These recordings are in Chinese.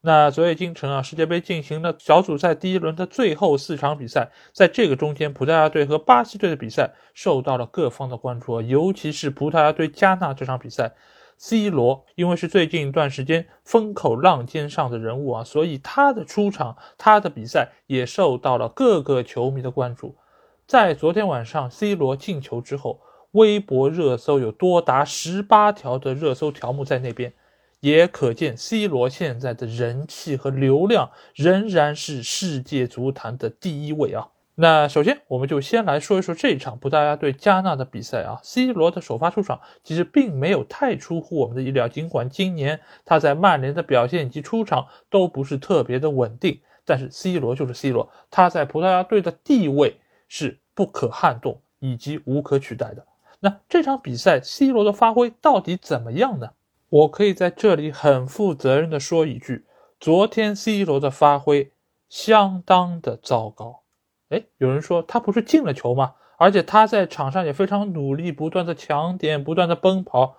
那昨夜今晨啊，世界杯进行了小组赛第一轮的最后四场比赛，在这个中间，葡萄牙队和巴西队的比赛受到了各方的关注，尤其是葡萄牙对加纳这场比赛，C 罗因为是最近一段时间风口浪尖上的人物啊，所以他的出场，他的比赛也受到了各个球迷的关注。在昨天晚上 C 罗进球之后，微博热搜有多达十八条的热搜条目在那边。也可见，C 罗现在的人气和流量仍然是世界足坛的第一位啊。那首先，我们就先来说一说这场葡萄牙对加纳的比赛啊。C 罗的首发出场其实并没有太出乎我们的意料，尽管今年他在曼联的表现以及出场都不是特别的稳定，但是 C 罗就是 C 罗，他在葡萄牙队的地位是不可撼动以及无可取代的。那这场比赛，C 罗的发挥到底怎么样呢？我可以在这里很负责任的说一句：昨天 C 罗的发挥相当的糟糕。哎，有人说他不是进了球吗？而且他在场上也非常努力，不断的抢点，不断的奔跑。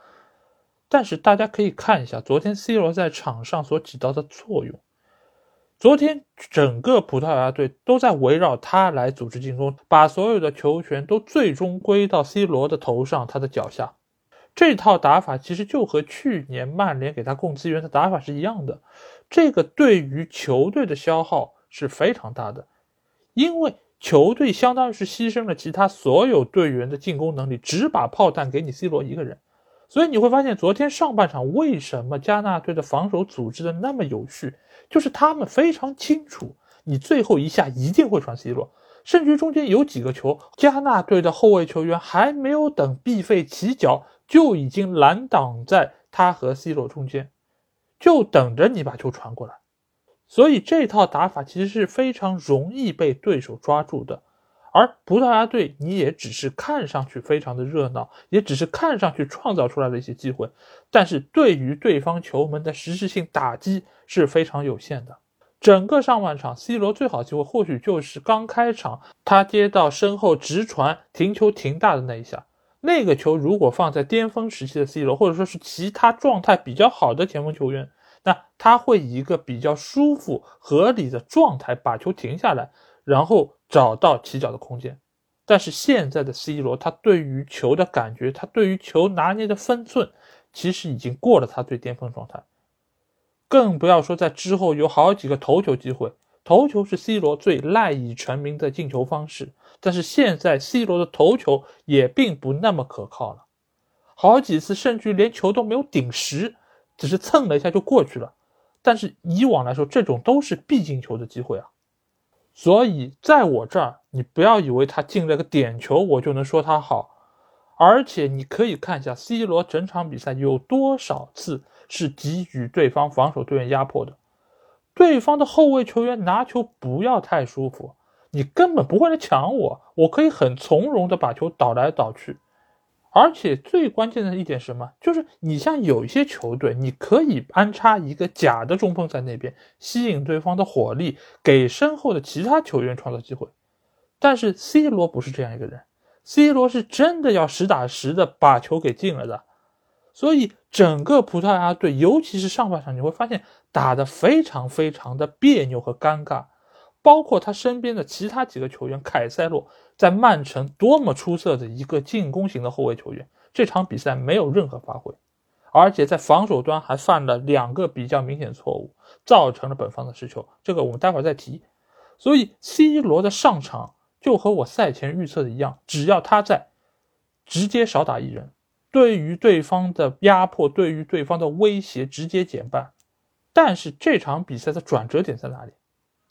但是大家可以看一下昨天 C 罗在场上所起到的作用。昨天整个葡萄牙队都在围绕他来组织进攻，把所有的球权都最终归到 C 罗的头上，他的脚下。这套打法其实就和去年曼联给他供资源的打法是一样的，这个对于球队的消耗是非常大的，因为球队相当于是牺牲了其他所有队员的进攻能力，只把炮弹给你 C 罗一个人，所以你会发现昨天上半场为什么加纳队的防守组织的那么有序，就是他们非常清楚你最后一下一定会传 C 罗，甚至中间有几个球，加纳队的后卫球员还没有等毕费起脚。就已经拦挡在他和 C 罗中间，就等着你把球传过来。所以这套打法其实是非常容易被对手抓住的。而葡萄牙队，你也只是看上去非常的热闹，也只是看上去创造出来的一些机会，但是对于对方球门的实质性打击是非常有限的。整个上半场，C 罗最好机会或许就是刚开场他接到身后直传停球停大的那一下。那个球如果放在巅峰时期的 C 罗，或者说是其他状态比较好的前锋球员，那他会以一个比较舒服、合理的状态把球停下来，然后找到起脚的空间。但是现在的 C 罗，他对于球的感觉，他对于球拿捏的分寸，其实已经过了他最巅峰状态。更不要说在之后有好几个头球机会，头球是 C 罗最赖以成名的进球方式。但是现在，C 罗的头球也并不那么可靠了，好几次甚至连球都没有顶实，只是蹭了一下就过去了。但是以往来说，这种都是必进球的机会啊。所以在我这儿，你不要以为他进了个点球，我就能说他好。而且你可以看一下 C 罗整场比赛有多少次是给予对方防守队员压迫的，对方的后卫球员拿球不要太舒服。你根本不会来抢我，我可以很从容的把球倒来倒去，而且最关键的一点是什么？就是你像有一些球队，你可以安插一个假的中锋在那边，吸引对方的火力，给身后的其他球员创造机会。但是 C 罗不是这样一个人，C 罗是真的要实打实的把球给进了的，所以整个葡萄牙队，尤其是上半场，你会发现打得非常非常的别扭和尴尬。包括他身边的其他几个球员，凯塞洛在曼城多么出色的一个进攻型的后卫球员，这场比赛没有任何发挥，而且在防守端还犯了两个比较明显的错误，造成了本方的失球。这个我们待会儿再提。所以 C 罗的上场就和我赛前预测的一样，只要他在，直接少打一人，对于对方的压迫，对于对方的威胁直接减半。但是这场比赛的转折点在哪里？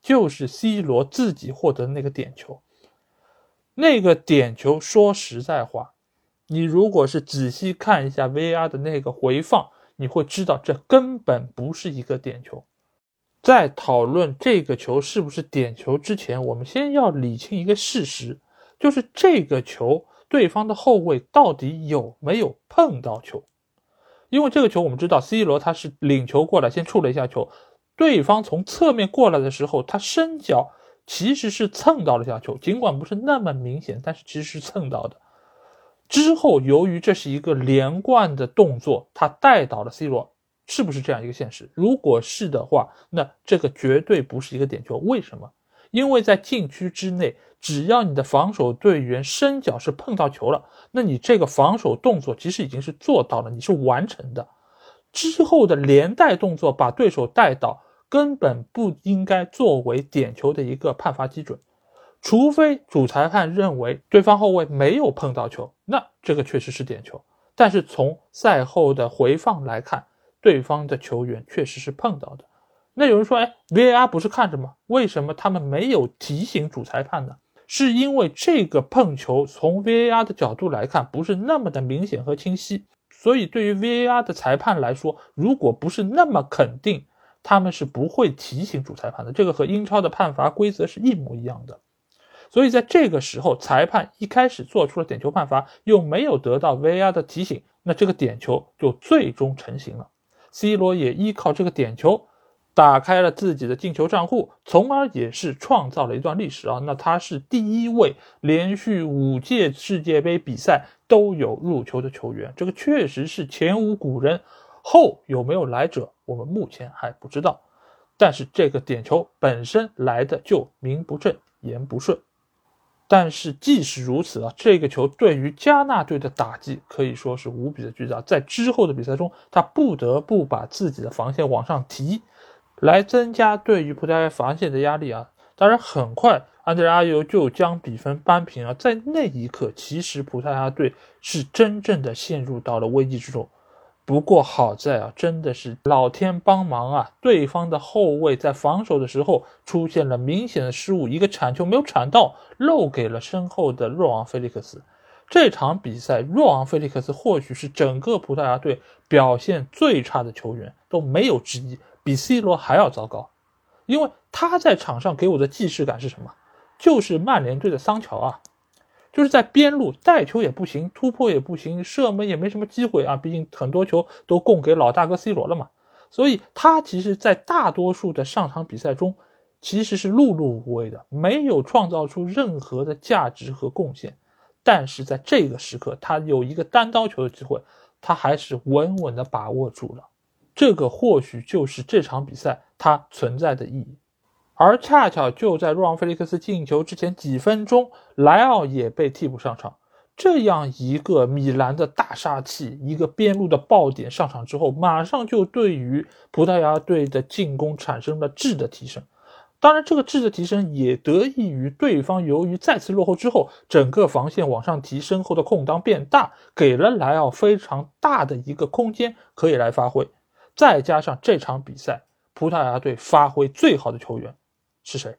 就是 C 罗自己获得那个点球，那个点球，说实在话，你如果是仔细看一下 VR 的那个回放，你会知道这根本不是一个点球。在讨论这个球是不是点球之前，我们先要理清一个事实，就是这个球对方的后卫到底有没有碰到球？因为这个球我们知道，C 罗他是领球过来先触了一下球，对方从侧面过来的时候，他伸脚其实是蹭到了下球，尽管不是那么明显，但是其实是蹭到的。之后由于这是一个连贯的动作，他带倒了 C 罗。是不是这样一个现实？如果是的话，那这个绝对不是一个点球。为什么？因为在禁区之内，只要你的防守队员伸脚是碰到球了，那你这个防守动作其实已经是做到了，你是完成的。之后的连带动作把对手带倒，根本不应该作为点球的一个判罚基准，除非主裁判认为对方后卫没有碰到球，那这个确实是点球。但是从赛后的回放来看，对方的球员确实是碰到的，那有人说，哎，VAR 不是看着吗？为什么他们没有提醒主裁判呢？是因为这个碰球从 VAR 的角度来看不是那么的明显和清晰，所以对于 VAR 的裁判来说，如果不是那么肯定，他们是不会提醒主裁判的。这个和英超的判罚规则是一模一样的。所以在这个时候，裁判一开始做出了点球判罚，又没有得到 VR 的提醒，那这个点球就最终成型了。C 罗也依靠这个点球打开了自己的进球账户，从而也是创造了一段历史啊！那他是第一位连续五届世界杯比赛都有入球的球员，这个确实是前无古人，后有没有来者，我们目前还不知道。但是这个点球本身来的就名不正言不顺。但是即使如此啊，这个球对于加纳队的打击可以说是无比的巨大。在之后的比赛中，他不得不把自己的防线往上提，来增加对于葡萄牙防线的压力啊。当然，很快安德烈阿尤就将比分扳平啊。在那一刻，其实葡萄牙队是真正的陷入到了危机之中。不过好在啊，真的是老天帮忙啊！对方的后卫在防守的时候出现了明显的失误，一个铲球没有铲到，漏给了身后的若昂·菲利克斯。这场比赛，若昂·菲利克斯或许是整个葡萄牙队表现最差的球员，都没有之一，比 C 罗还要糟糕。因为他在场上给我的既视感是什么？就是曼联队的桑乔啊。就是在边路带球也不行，突破也不行，射门也没什么机会啊！毕竟很多球都供给老大哥 C 罗了嘛。所以他其实，在大多数的上场比赛中，其实是碌碌无为的，没有创造出任何的价值和贡献。但是在这个时刻，他有一个单刀球的机会，他还是稳稳的把握住了。这个或许就是这场比赛它存在的意义。而恰巧就在若昂·菲利克斯进球之前几分钟，莱奥也被替补上场。这样一个米兰的大杀器，一个边路的爆点上场之后，马上就对于葡萄牙队的进攻产生了质的提升。当然，这个质的提升也得益于对方由于再次落后之后，整个防线往上提升后的空当变大，给了莱奥非常大的一个空间可以来发挥。再加上这场比赛，葡萄牙队发挥最好的球员。是谁？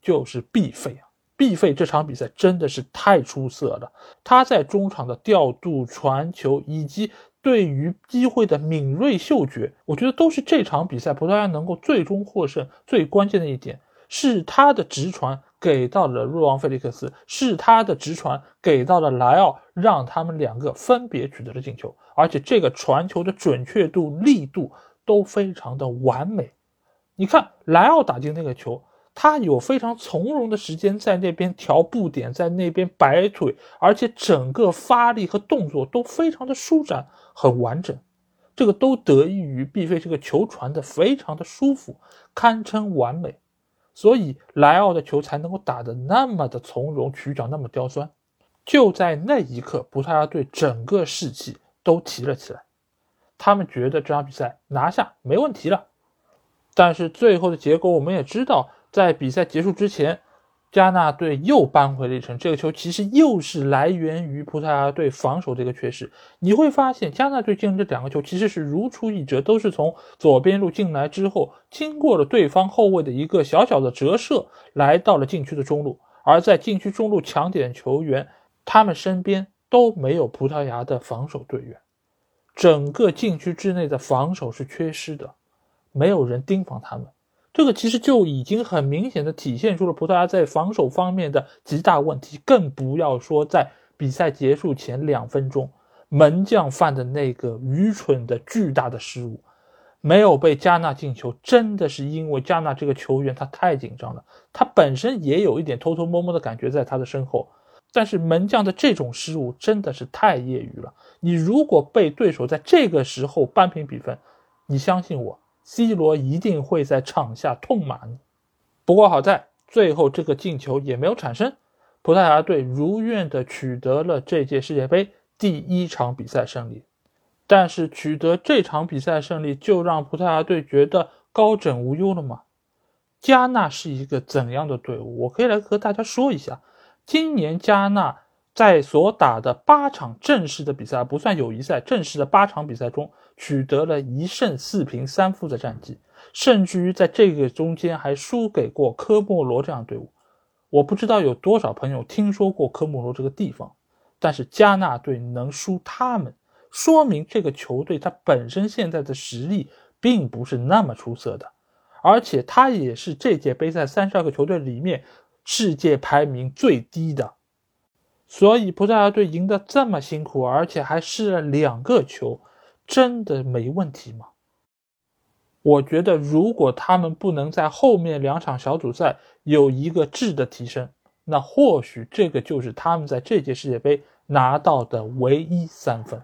就是毕费啊！毕费这场比赛真的是太出色了。他在中场的调度、传球以及对于机会的敏锐嗅觉，我觉得都是这场比赛葡萄牙能够最终获胜最关键的一点。是他的直传给到了若昂·费利克斯，是他的直传给到了莱奥，让他们两个分别取得了进球。而且这个传球的准确度、力度都非常的完美。你看莱奥打进那个球。他有非常从容的时间在那边调步点，在那边摆腿，而且整个发力和动作都非常的舒展，很完整。这个都得益于毕飞这个球传的非常的舒服，堪称完美，所以莱奥的球才能够打得那么的从容，曲角那么刁钻。就在那一刻，葡萄牙队整个士气都提了起来，他们觉得这场比赛拿下没问题了。但是最后的结果我们也知道。在比赛结束之前，加纳队又扳回了一城。这个球其实又是来源于葡萄牙队防守的一个缺失。你会发现，加纳队进这两个球其实是如出一辙，都是从左边路进来之后，经过了对方后卫的一个小小的折射，来到了禁区的中路。而在禁区中路抢点球员，他们身边都没有葡萄牙的防守队员，整个禁区之内的防守是缺失的，没有人盯防他们。这个其实就已经很明显的体现出了葡萄牙在防守方面的极大问题，更不要说在比赛结束前两分钟，门将犯的那个愚蠢的巨大的失误，没有被加纳进球，真的是因为加纳这个球员他太紧张了，他本身也有一点偷偷摸摸的感觉在他的身后，但是门将的这种失误真的是太业余了，你如果被对手在这个时候扳平比分，你相信我。C 罗一定会在场下痛骂你。不过好在最后这个进球也没有产生，葡萄牙队如愿的取得了这届世界杯第一场比赛胜利。但是取得这场比赛胜利就让葡萄牙队觉得高枕无忧了吗？加纳是一个怎样的队伍？我可以来和大家说一下，今年加纳。在所打的八场正式的比赛，不算友谊赛，正式的八场比赛中，取得了一胜四平三负的战绩，甚至于在这个中间还输给过科莫罗这样的队伍。我不知道有多少朋友听说过科莫罗这个地方，但是加纳队能输他们，说明这个球队它本身现在的实力并不是那么出色的，而且它也是这届杯赛三十二个球队里面世界排名最低的。所以葡萄牙队赢得这么辛苦，而且还失了两个球，真的没问题吗？我觉得，如果他们不能在后面两场小组赛有一个质的提升，那或许这个就是他们在这届世界杯拿到的唯一三分。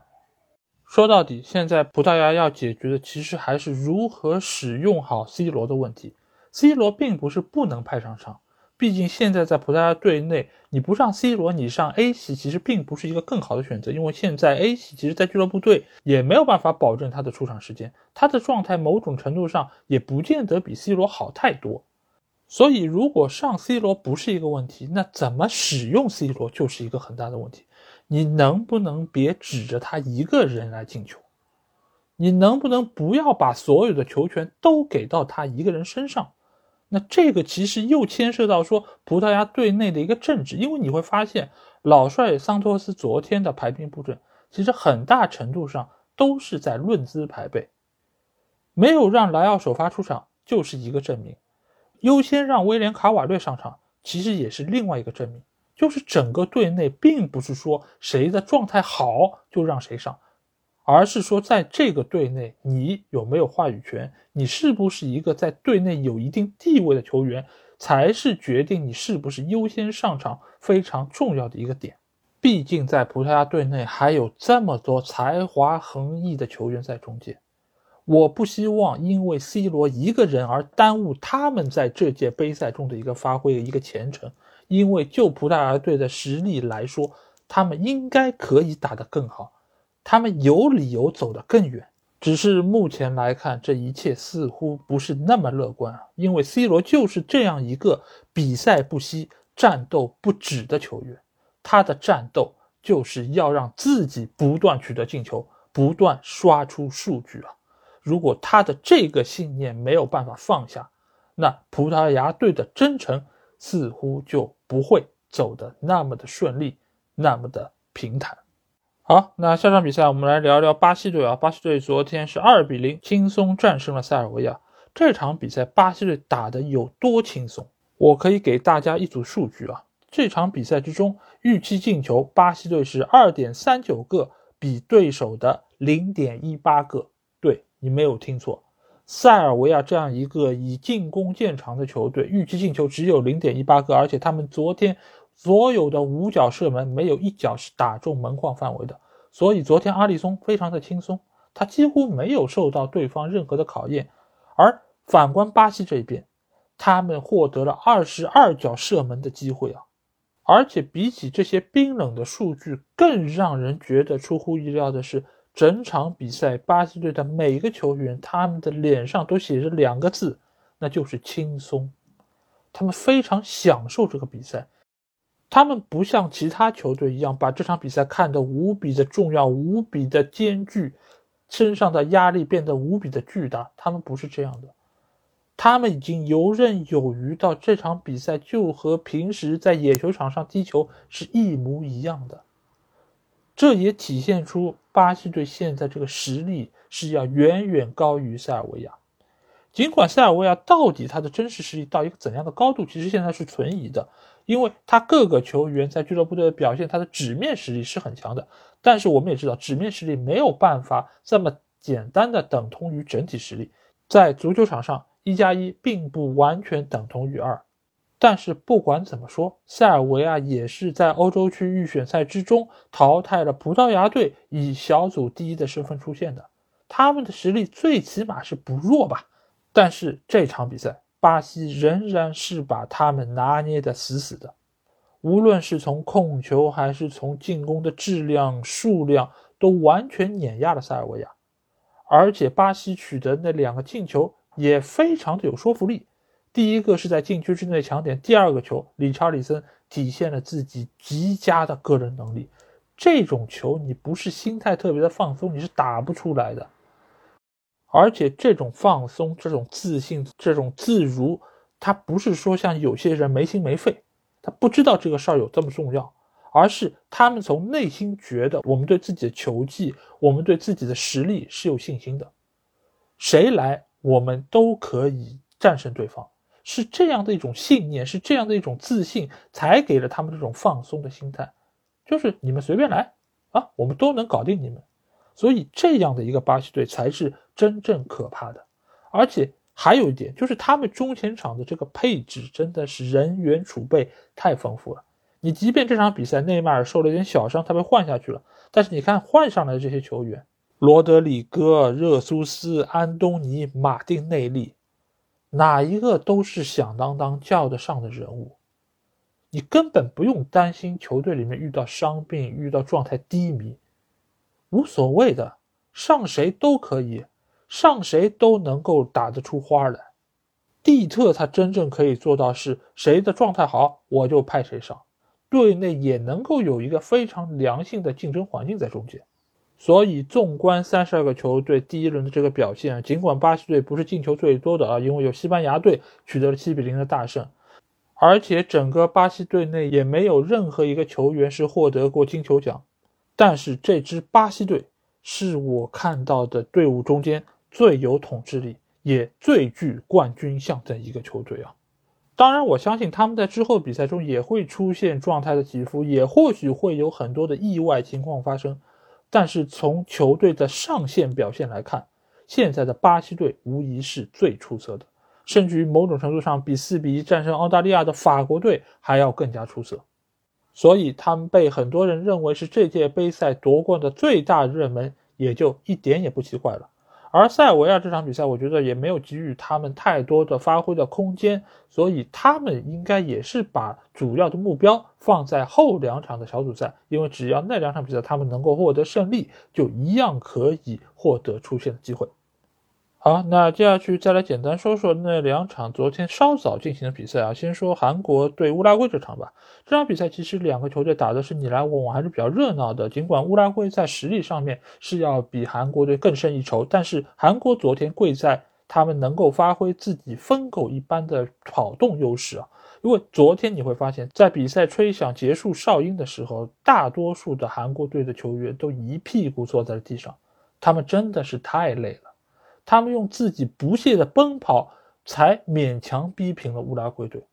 说到底，现在葡萄牙要解决的其实还是如何使用好 C 罗的问题。C 罗并不是不能派上场。毕竟现在在葡萄牙队内，你不上 C 罗，你上 A 系其实并不是一个更好的选择，因为现在 A 系其实，在俱乐部队也没有办法保证他的出场时间，他的状态某种程度上也不见得比 C 罗好太多。所以，如果上 C 罗不是一个问题，那怎么使用 C 罗就是一个很大的问题。你能不能别指着他一个人来进球？你能不能不要把所有的球权都给到他一个人身上？那这个其实又牵涉到说葡萄牙队内的一个政治，因为你会发现老帅桑托斯昨天的排兵布阵，其实很大程度上都是在论资排辈，没有让莱奥首发出场就是一个证明，优先让威廉卡瓦略上场其实也是另外一个证明，就是整个队内并不是说谁的状态好就让谁上。而是说，在这个队内，你有没有话语权？你是不是一个在队内有一定地位的球员，才是决定你是不是优先上场非常重要的一个点。毕竟，在葡萄牙队内还有这么多才华横溢的球员在中间，我不希望因为 C 罗一个人而耽误他们在这届杯赛中的一个发挥、一个前程。因为就葡萄牙队的实力来说，他们应该可以打得更好。他们有理由走得更远，只是目前来看，这一切似乎不是那么乐观啊。因为 C 罗就是这样一个比赛不息、战斗不止的球员，他的战斗就是要让自己不断取得进球，不断刷出数据啊。如果他的这个信念没有办法放下，那葡萄牙队的征程似乎就不会走得那么的顺利，那么的平坦。好，那下场比赛我们来聊聊巴西队啊。巴西队昨天是二比零轻松战胜了塞尔维亚。这场比赛巴西队打得有多轻松？我可以给大家一组数据啊。这场比赛之中，预期进球巴西队是二点三九个，比对手的零点一八个。对你没有听错，塞尔维亚这样一个以进攻见长的球队，预期进球只有零点一八个，而且他们昨天。所有的五脚射门没有一脚是打中门框范围的，所以昨天阿里松非常的轻松，他几乎没有受到对方任何的考验。而反观巴西这边，他们获得了二十二脚射门的机会啊！而且比起这些冰冷的数据，更让人觉得出乎意料的是，整场比赛巴西队的每个球员，他们的脸上都写着两个字，那就是轻松。他们非常享受这个比赛。他们不像其他球队一样把这场比赛看得无比的重要、无比的艰巨，身上的压力变得无比的巨大。他们不是这样的，他们已经游刃有余到这场比赛就和平时在野球场上踢球是一模一样的。这也体现出巴西队现在这个实力是要远远高于塞尔维亚。尽管塞尔维亚到底他的真实实力到一个怎样的高度，其实现在是存疑的，因为他各个球员在俱乐部队的表现，他的纸面实力是很强的，但是我们也知道，纸面实力没有办法这么简单的等同于整体实力，在足球场上，一加一并不完全等同于二。但是不管怎么说，塞尔维亚也是在欧洲区预选赛之中淘汰了葡萄牙队，以小组第一的身份出现的。他们的实力最起码是不弱吧？但是这场比赛，巴西仍然是把他们拿捏的死死的，无论是从控球还是从进攻的质量、数量，都完全碾压了塞尔维亚。而且巴西取得那两个进球也非常的有说服力。第一个是在禁区之内抢点，第二个球，理查里森体现了自己极佳的个人能力。这种球你不是心态特别的放松，你是打不出来的。而且这种放松、这种自信、这种自如，他不是说像有些人没心没肺，他不知道这个事儿有这么重要，而是他们从内心觉得我们对自己的球技，我们对自己的实力是有信心的，谁来我们都可以战胜对方。是这样的一种信念，是这样的一种自信，才给了他们这种放松的心态，就是你们随便来啊，我们都能搞定你们。所以这样的一个巴西队才是真正可怕的。而且还有一点，就是他们中前场的这个配置真的是人员储备太丰富了。你即便这场比赛内马尔受了一点小伤，他被换下去了，但是你看换上来的这些球员，罗德里戈、热苏斯、安东尼、马丁内利。哪一个都是响当当叫得上的人物，你根本不用担心球队里面遇到伤病、遇到状态低迷，无所谓的，上谁都可以，上谁都能够打得出花来。蒂特他真正可以做到是谁的状态好，我就派谁上，队内也能够有一个非常良性的竞争环境在中间。所以，纵观三十二个球队第一轮的这个表现，尽管巴西队不是进球最多的啊，因为有西班牙队取得了七比零的大胜，而且整个巴西队内也没有任何一个球员是获得过金球奖，但是这支巴西队是我看到的队伍中间最有统治力，也最具冠军相的一个球队啊。当然，我相信他们在之后比赛中也会出现状态的起伏，也或许会有很多的意外情况发生。但是从球队的上限表现来看，现在的巴西队无疑是最出色的，甚至于某种程度上比四比一战胜澳大利亚的法国队还要更加出色，所以他们被很多人认为是这届杯赛夺冠的最大热门，也就一点也不奇怪了。而塞尔维亚这场比赛，我觉得也没有给予他们太多的发挥的空间，所以他们应该也是把主要的目标放在后两场的小组赛，因为只要那两场比赛他们能够获得胜利，就一样可以获得出线的机会。好，那接下去再来简单说说那两场昨天稍早进行的比赛啊。先说韩国对乌拉圭这场吧。这场比赛其实两个球队打的是你来我往，还是比较热闹的。尽管乌拉圭在实力上面是要比韩国队更胜一筹，但是韩国昨天贵在他们能够发挥自己疯狗一般的跑动优势啊。因为昨天你会发现在比赛吹响结束哨音的时候，大多数的韩国队的球员都一屁股坐在了地上，他们真的是太累了。他们用自己不懈的奔跑，才勉强逼平了乌拉圭队。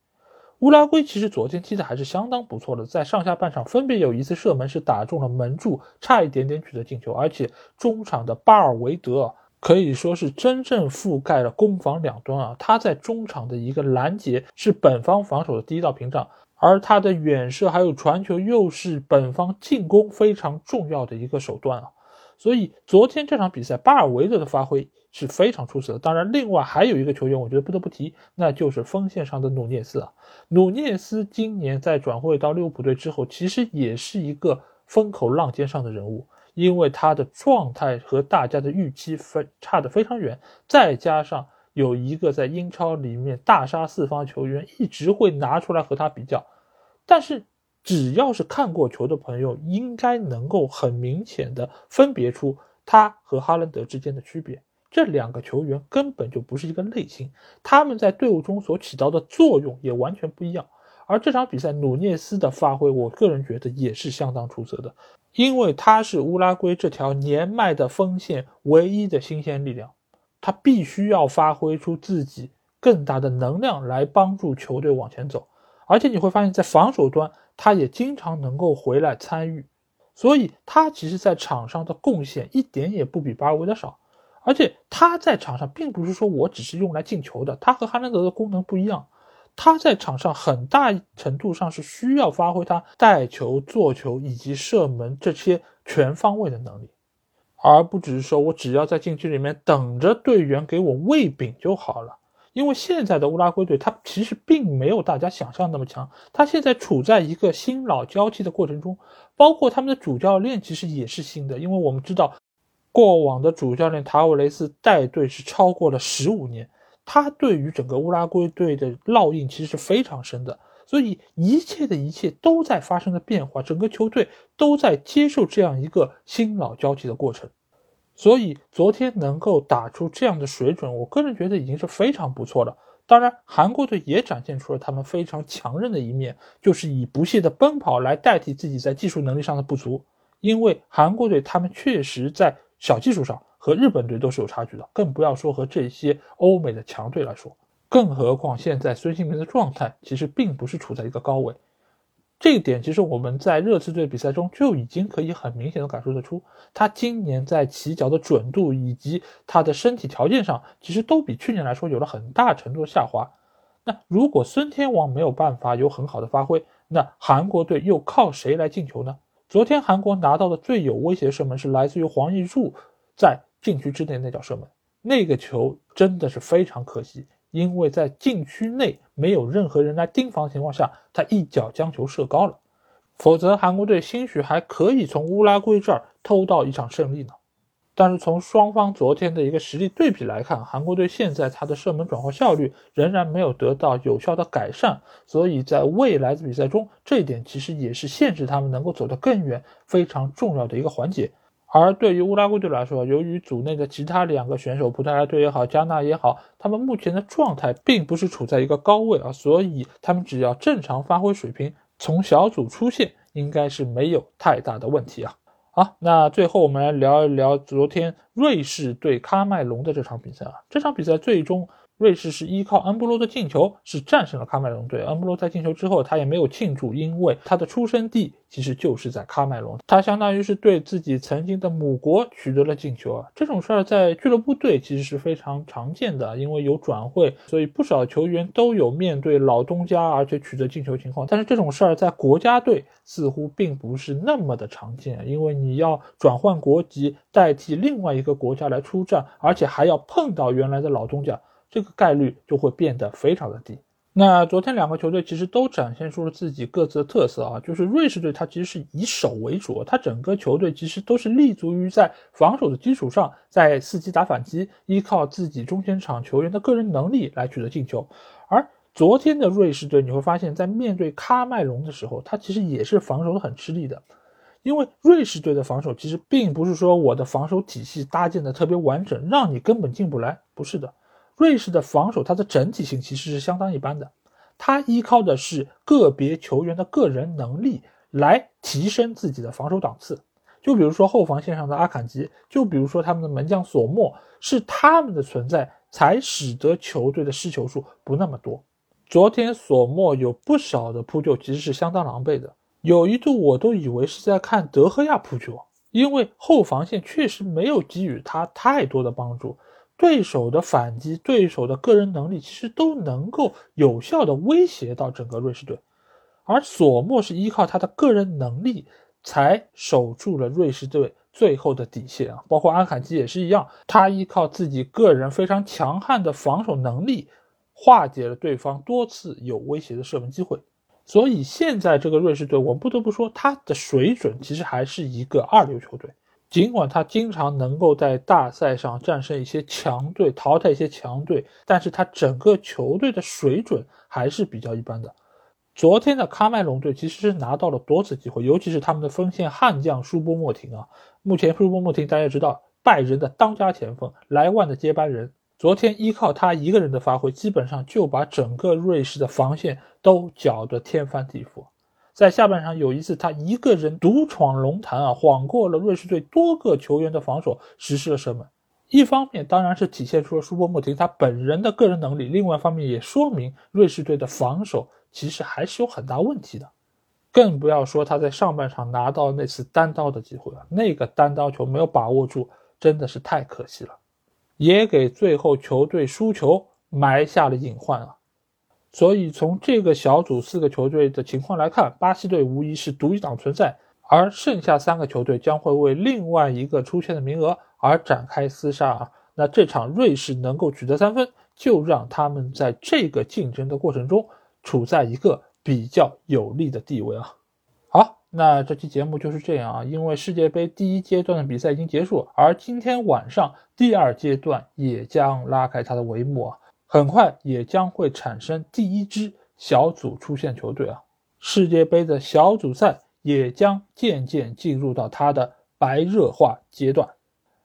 乌拉圭其实昨天踢的还是相当不错的，在上下半场分别有一次射门是打中了门柱，差一点点取得进球，而且中场的巴尔维德可以说是真正覆盖了攻防两端啊！他在中场的一个拦截是本方防守的第一道屏障，而他的远射还有传球又是本方进攻非常重要的一个手段啊！所以昨天这场比赛，巴尔维德的发挥。是非常出色的。当然，另外还有一个球员，我觉得不得不提，那就是锋线上的努涅斯啊。努涅斯今年在转会到利物浦队之后，其实也是一个风口浪尖上的人物，因为他的状态和大家的预期分差的非常远，再加上有一个在英超里面大杀四方球员一直会拿出来和他比较，但是只要是看过球的朋友，应该能够很明显的分别出他和哈兰德之间的区别。这两个球员根本就不是一个类型，他们在队伍中所起到的作用也完全不一样。而这场比赛，努涅斯的发挥，我个人觉得也是相当出色的，因为他是乌拉圭这条年迈的锋线唯一的新鲜力量。他必须要发挥出自己更大的能量来帮助球队往前走。而且你会发现在防守端，他也经常能够回来参与，所以他其实在场上的贡献一点也不比巴尔韦德少。而且他在场上并不是说我只是用来进球的，他和哈兰德的功能不一样。他在场上很大程度上是需要发挥他带球、做球以及射门这些全方位的能力，而不只是说我只要在禁区里面等着队员给我喂饼就好了。因为现在的乌拉圭队，他其实并没有大家想象那么强，他现在处在一个新老交替的过程中，包括他们的主教练其实也是新的，因为我们知道过往的主教练塔瓦雷斯带队是超过了十五年。他对于整个乌拉圭队的烙印其实是非常深的，所以一切的一切都在发生着变化，整个球队都在接受这样一个新老交替的过程。所以昨天能够打出这样的水准，我个人觉得已经是非常不错了。当然，韩国队也展现出了他们非常强韧的一面，就是以不懈的奔跑来代替自己在技术能力上的不足。因为韩国队他们确实在小技术上。和日本队都是有差距的，更不要说和这些欧美的强队来说。更何况现在孙兴民的状态其实并不是处在一个高位，这一点其实我们在热刺队比赛中就已经可以很明显的感受得出，他今年在起脚的准度以及他的身体条件上，其实都比去年来说有了很大程度的下滑。那如果孙天王没有办法有很好的发挥，那韩国队又靠谁来进球呢？昨天韩国拿到的最有威胁射门是来自于黄义柱在。禁区之内那脚射门，那个球真的是非常可惜，因为在禁区内没有任何人来盯防情况下，他一脚将球射高了，否则韩国队兴许还可以从乌拉圭这儿偷到一场胜利呢。但是从双方昨天的一个实力对比来看，韩国队现在他的射门转化效率仍然没有得到有效的改善，所以在未来的比赛中，这一点其实也是限制他们能够走得更远非常重要的一个环节。而对于乌拉圭队来说，由于组内的其他两个选手，葡萄牙队也好，加纳也好，他们目前的状态并不是处在一个高位啊，所以他们只要正常发挥水平，从小组出线应该是没有太大的问题啊。好，那最后我们来聊一聊昨天瑞士对喀麦隆的这场比赛啊，这场比赛最终。瑞士是依靠恩布罗的进球是战胜了喀麦隆队。恩布罗在进球之后，他也没有庆祝，因为他的出生地其实就是在喀麦隆，他相当于是对自己曾经的母国取得了进球啊。这种事儿在俱乐部队其实是非常常见的，因为有转会，所以不少球员都有面对老东家而且取得进球情况。但是这种事儿在国家队似乎并不是那么的常见，因为你要转换国籍，代替另外一个国家来出战，而且还要碰到原来的老东家。这个概率就会变得非常的低。那昨天两个球队其实都展现出了自己各自的特色啊，就是瑞士队它其实是以守为主，它整个球队其实都是立足于在防守的基础上，在伺机打反击，依靠自己中前场球员的个人能力来取得进球。而昨天的瑞士队你会发现在面对喀麦隆的时候，他其实也是防守的很吃力的，因为瑞士队的防守其实并不是说我的防守体系搭建的特别完整，让你根本进不来，不是的。瑞士的防守，它的整体性其实是相当一般的，它依靠的是个别球员的个人能力来提升自己的防守档次。就比如说后防线上的阿坎吉，就比如说他们的门将索莫，是他们的存在才使得球队的失球数不那么多。昨天索莫有不少的扑救，其实是相当狼狈的，有一度我都以为是在看德赫亚扑救，因为后防线确实没有给予他太多的帮助。对手的反击，对手的个人能力，其实都能够有效的威胁到整个瑞士队，而索莫是依靠他的个人能力才守住了瑞士队最后的底线啊，包括安坎吉也是一样，他依靠自己个人非常强悍的防守能力，化解了对方多次有威胁的射门机会，所以现在这个瑞士队，我不得不说，他的水准其实还是一个二流球队。尽管他经常能够在大赛上战胜一些强队，淘汰一些强队，但是他整个球队的水准还是比较一般的。昨天的喀麦隆队其实是拿到了多次机会，尤其是他们的锋线悍将舒波莫廷啊。目前舒波莫廷大家知道，拜仁的当家前锋，莱万的接班人。昨天依靠他一个人的发挥，基本上就把整个瑞士的防线都搅得天翻地覆。在下半场有一次，他一个人独闯龙潭啊，晃过了瑞士队多个球员的防守，实施了射门。一方面当然是体现出了舒波莫廷他本人的个人能力，另外一方面也说明瑞士队的防守其实还是有很大问题的。更不要说他在上半场拿到那次单刀的机会了，那个单刀球没有把握住，真的是太可惜了，也给最后球队输球埋下了隐患啊。所以从这个小组四个球队的情况来看，巴西队无疑是独一档存在，而剩下三个球队将会为另外一个出线的名额而展开厮杀啊。那这场瑞士能够取得三分，就让他们在这个竞争的过程中处在一个。比较有利的地位啊，好，那这期节目就是这样啊。因为世界杯第一阶段的比赛已经结束，而今天晚上第二阶段也将拉开它的帷幕啊，很快也将会产生第一支小组出线球队啊。世界杯的小组赛也将渐渐进入到它的白热化阶段。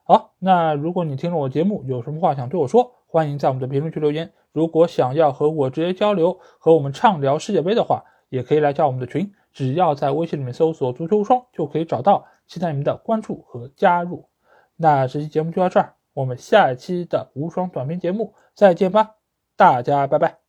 好，那如果你听了我节目，有什么话想对我说，欢迎在我们的评论区留言。如果想要和我直接交流，和我们畅聊世界杯的话，也可以来加我们的群，只要在微信里面搜索“足球无双”就可以找到。期待你们的关注和加入。那这期节目就到这儿，我们下期的无双短评节目再见吧，大家拜拜。